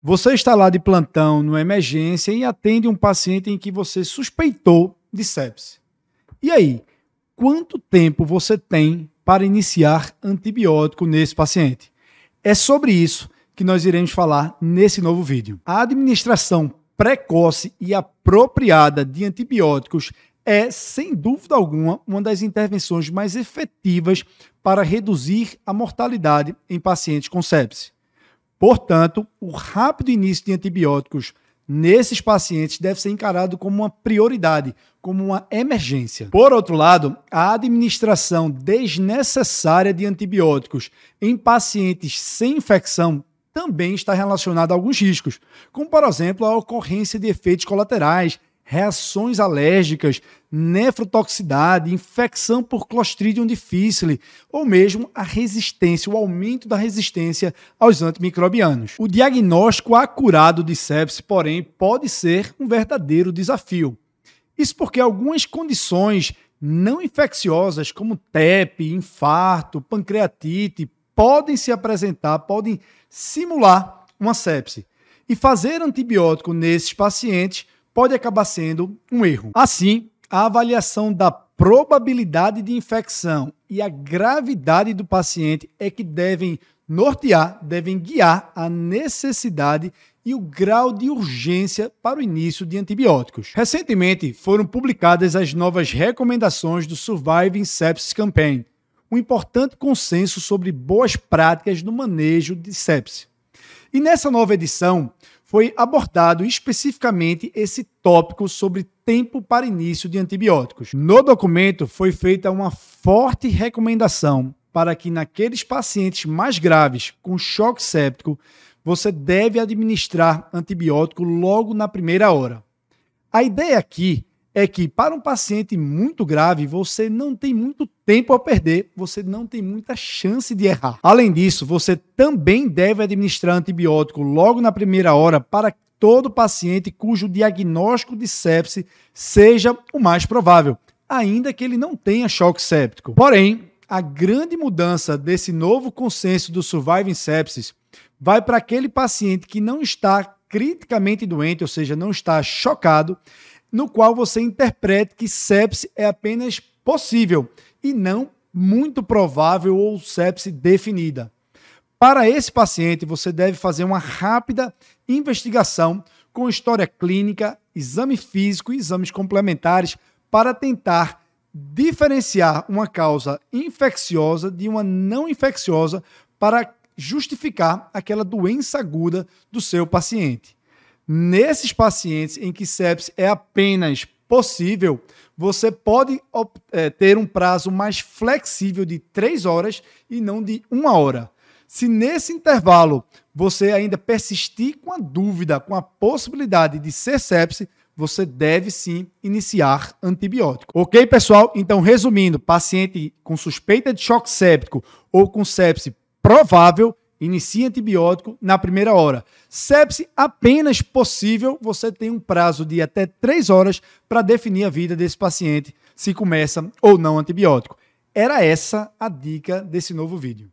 Você está lá de plantão numa emergência e atende um paciente em que você suspeitou de sepse. E aí, quanto tempo você tem para iniciar antibiótico nesse paciente? É sobre isso que nós iremos falar nesse novo vídeo. A administração precoce e apropriada de antibióticos é, sem dúvida alguma, uma das intervenções mais efetivas para reduzir a mortalidade em pacientes com sepse. Portanto, o rápido início de antibióticos nesses pacientes deve ser encarado como uma prioridade, como uma emergência. Por outro lado, a administração desnecessária de antibióticos em pacientes sem infecção também está relacionada a alguns riscos, como por exemplo a ocorrência de efeitos colaterais, reações alérgicas, nefrotoxicidade, infecção por Clostridium difficile ou mesmo a resistência, o aumento da resistência aos antimicrobianos. O diagnóstico acurado de sepse, porém, pode ser um verdadeiro desafio. Isso porque algumas condições não infecciosas, como TEP, infarto, pancreatite, podem se apresentar, podem simular uma sepse. E fazer antibiótico nesses pacientes pode acabar sendo um erro. Assim, a avaliação da probabilidade de infecção e a gravidade do paciente é que devem nortear, devem guiar a necessidade e o grau de urgência para o início de antibióticos. Recentemente foram publicadas as novas recomendações do Surviving Sepsis Campaign, um importante consenso sobre boas práticas no manejo de sepse. E nessa nova edição, foi abordado especificamente esse tópico sobre tempo para início de antibióticos. No documento foi feita uma forte recomendação para que naqueles pacientes mais graves com choque séptico, você deve administrar antibiótico logo na primeira hora. A ideia aqui é que para um paciente muito grave, você não tem muito tempo a perder, você não tem muita chance de errar. Além disso, você também deve administrar antibiótico logo na primeira hora para todo paciente cujo diagnóstico de sepse seja o mais provável, ainda que ele não tenha choque séptico. Porém, a grande mudança desse novo consenso do Surviving Sepsis vai para aquele paciente que não está criticamente doente, ou seja, não está chocado, no qual você interprete que sepse é apenas possível e não muito provável ou sepse definida. Para esse paciente, você deve fazer uma rápida investigação com história clínica, exame físico e exames complementares para tentar diferenciar uma causa infecciosa de uma não infecciosa para justificar aquela doença aguda do seu paciente. Nesses pacientes em que sepse é apenas possível, você pode é, ter um prazo mais flexível de três horas e não de uma hora. Se nesse intervalo você ainda persistir com a dúvida, com a possibilidade de ser sepse, você deve sim iniciar antibiótico. Ok, pessoal? Então, resumindo, paciente com suspeita de choque séptico ou com sepse provável, Inicie antibiótico na primeira hora. Sepse apenas possível, você tem um prazo de até 3 horas para definir a vida desse paciente, se começa ou não antibiótico. Era essa a dica desse novo vídeo.